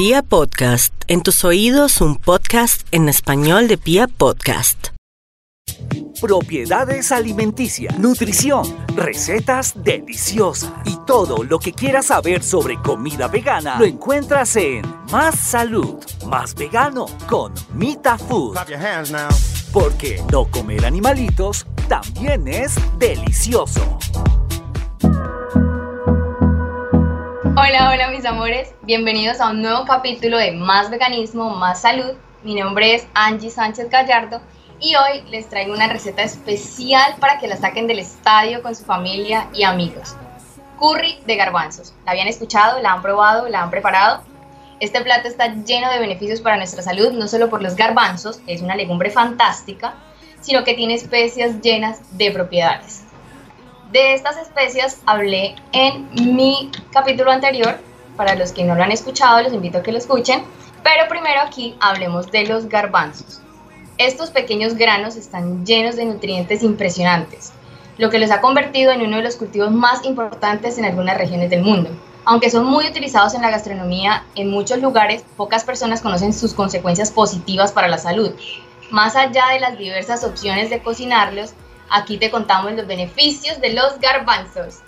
Pia Podcast, en tus oídos un podcast en español de Pia Podcast. Propiedades alimenticias, nutrición, recetas deliciosas y todo lo que quieras saber sobre comida vegana lo encuentras en Más Salud, Más Vegano con Mita Food. Clap your hands now. Porque no comer animalitos también es delicioso. Hola, hola mis amores, bienvenidos a un nuevo capítulo de Más Veganismo, Más Salud. Mi nombre es Angie Sánchez Gallardo y hoy les traigo una receta especial para que la saquen del estadio con su familia y amigos. Curry de garbanzos. ¿La habían escuchado? ¿La han probado? ¿La han preparado? Este plato está lleno de beneficios para nuestra salud, no solo por los garbanzos, que es una legumbre fantástica, sino que tiene especias llenas de propiedades. De estas especias hablé en mi capítulo anterior. Para los que no lo han escuchado, los invito a que lo escuchen. Pero primero aquí hablemos de los garbanzos. Estos pequeños granos están llenos de nutrientes impresionantes, lo que los ha convertido en uno de los cultivos más importantes en algunas regiones del mundo. Aunque son muy utilizados en la gastronomía, en muchos lugares pocas personas conocen sus consecuencias positivas para la salud. Más allá de las diversas opciones de cocinarlos, aquí te contamos los beneficios de los garbanzos.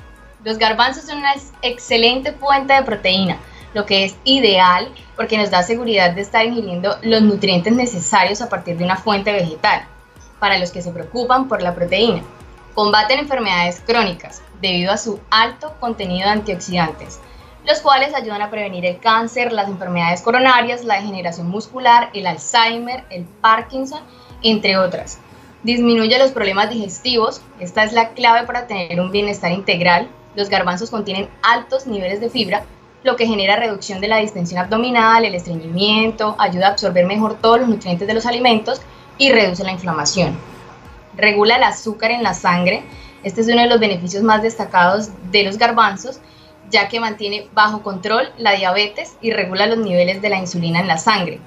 Los garbanzos son una excelente fuente de proteína, lo que es ideal porque nos da seguridad de estar ingiriendo los nutrientes necesarios a partir de una fuente vegetal, para los que se preocupan por la proteína. Combaten enfermedades crónicas debido a su alto contenido de antioxidantes, los cuales ayudan a prevenir el cáncer, las enfermedades coronarias, la degeneración muscular, el Alzheimer, el Parkinson, entre otras. Disminuye los problemas digestivos, esta es la clave para tener un bienestar integral. Los garbanzos contienen altos niveles de fibra, lo que genera reducción de la distensión abdominal, el estreñimiento, ayuda a absorber mejor todos los nutrientes de los alimentos y reduce la inflamación. Regula el azúcar en la sangre, este es uno de los beneficios más destacados de los garbanzos, ya que mantiene bajo control la diabetes y regula los niveles de la insulina en la sangre.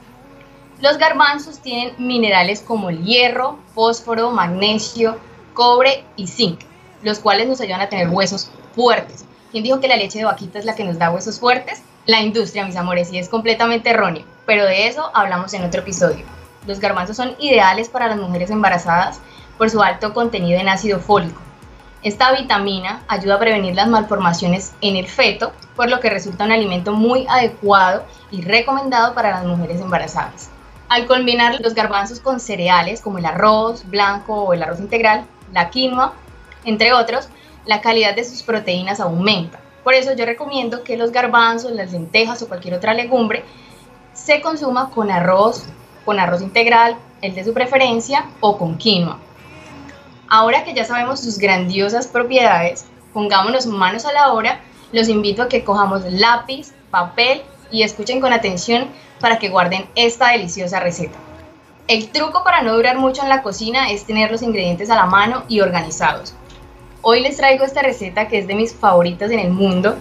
Los garbanzos tienen minerales como el hierro, fósforo, magnesio, cobre y zinc, los cuales nos ayudan a tener huesos fuertes. ¿Quién dijo que la leche de vaquita es la que nos da huesos fuertes? La industria, mis amores, y es completamente erróneo, pero de eso hablamos en otro episodio. Los garbanzos son ideales para las mujeres embarazadas por su alto contenido en ácido fólico. Esta vitamina ayuda a prevenir las malformaciones en el feto, por lo que resulta un alimento muy adecuado y recomendado para las mujeres embarazadas. Al combinar los garbanzos con cereales como el arroz blanco o el arroz integral, la quinoa, entre otros, la calidad de sus proteínas aumenta. Por eso yo recomiendo que los garbanzos, las lentejas o cualquier otra legumbre se consuma con arroz, con arroz integral, el de su preferencia, o con quinoa. Ahora que ya sabemos sus grandiosas propiedades, pongámonos manos a la obra, los invito a que cojamos lápiz, papel y escuchen con atención para que guarden esta deliciosa receta. El truco para no durar mucho en la cocina es tener los ingredientes a la mano y organizados. Hoy les traigo esta receta que es de mis favoritas en el mundo,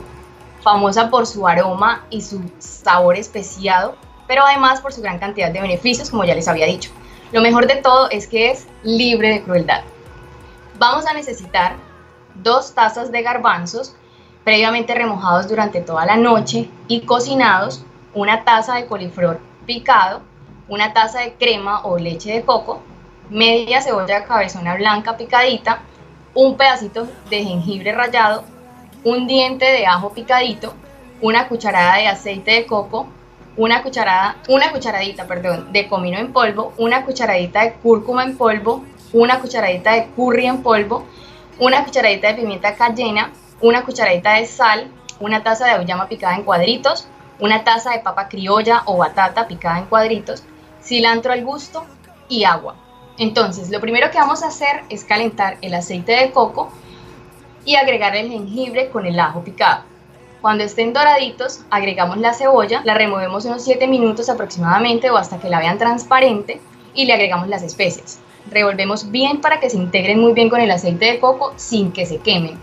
famosa por su aroma y su sabor especiado, pero además por su gran cantidad de beneficios, como ya les había dicho. Lo mejor de todo es que es libre de crueldad. Vamos a necesitar dos tazas de garbanzos previamente remojados durante toda la noche y cocinados, una taza de coliflor picado, una taza de crema o leche de coco, media cebolla cabezona blanca picadita, un pedacito de jengibre rallado, un diente de ajo picadito, una cucharada de aceite de coco, una cucharada, una cucharadita, perdón, de comino en polvo, una cucharadita de cúrcuma en polvo, una cucharadita de curry en polvo, una cucharadita de pimienta cayena, una cucharadita de sal, una taza de auyama picada en cuadritos, una taza de papa criolla o batata picada en cuadritos, cilantro al gusto y agua. Entonces, lo primero que vamos a hacer es calentar el aceite de coco y agregar el jengibre con el ajo picado. Cuando estén doraditos, agregamos la cebolla, la removemos unos 7 minutos aproximadamente o hasta que la vean transparente y le agregamos las especias. Revolvemos bien para que se integren muy bien con el aceite de coco sin que se quemen.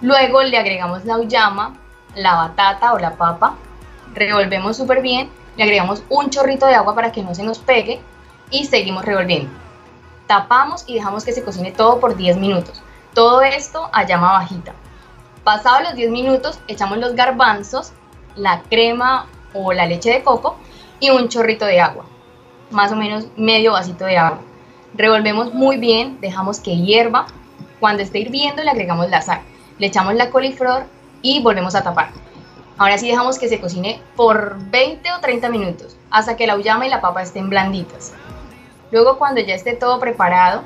Luego le agregamos la uyama, la batata o la papa, revolvemos súper bien, le agregamos un chorrito de agua para que no se nos pegue y seguimos revolviendo. Tapamos y dejamos que se cocine todo por 10 minutos. Todo esto a llama bajita. Pasados los 10 minutos, echamos los garbanzos, la crema o la leche de coco y un chorrito de agua, más o menos medio vasito de agua. Revolvemos muy bien, dejamos que hierva. Cuando esté hirviendo le agregamos la sal, le echamos la coliflor y volvemos a tapar. Ahora sí dejamos que se cocine por 20 o 30 minutos hasta que la uyama y la papa estén blanditas. Luego cuando ya esté todo preparado,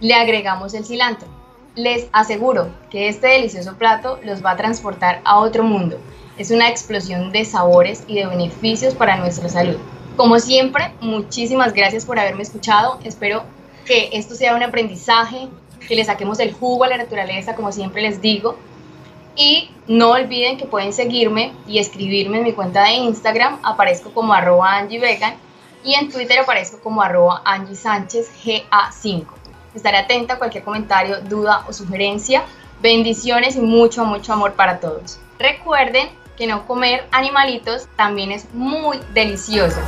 le agregamos el cilantro. Les aseguro que este delicioso plato los va a transportar a otro mundo. Es una explosión de sabores y de beneficios para nuestra salud. Como siempre, muchísimas gracias por haberme escuchado. Espero que esto sea un aprendizaje, que le saquemos el jugo a la naturaleza, como siempre les digo. Y no olviden que pueden seguirme y escribirme en mi cuenta de Instagram, aparezco como arroba y en Twitter aparezco como arroba Angie Sánchez GA5. Estaré atenta a cualquier comentario, duda o sugerencia. Bendiciones y mucho, mucho amor para todos. Recuerden que no comer animalitos también es muy delicioso.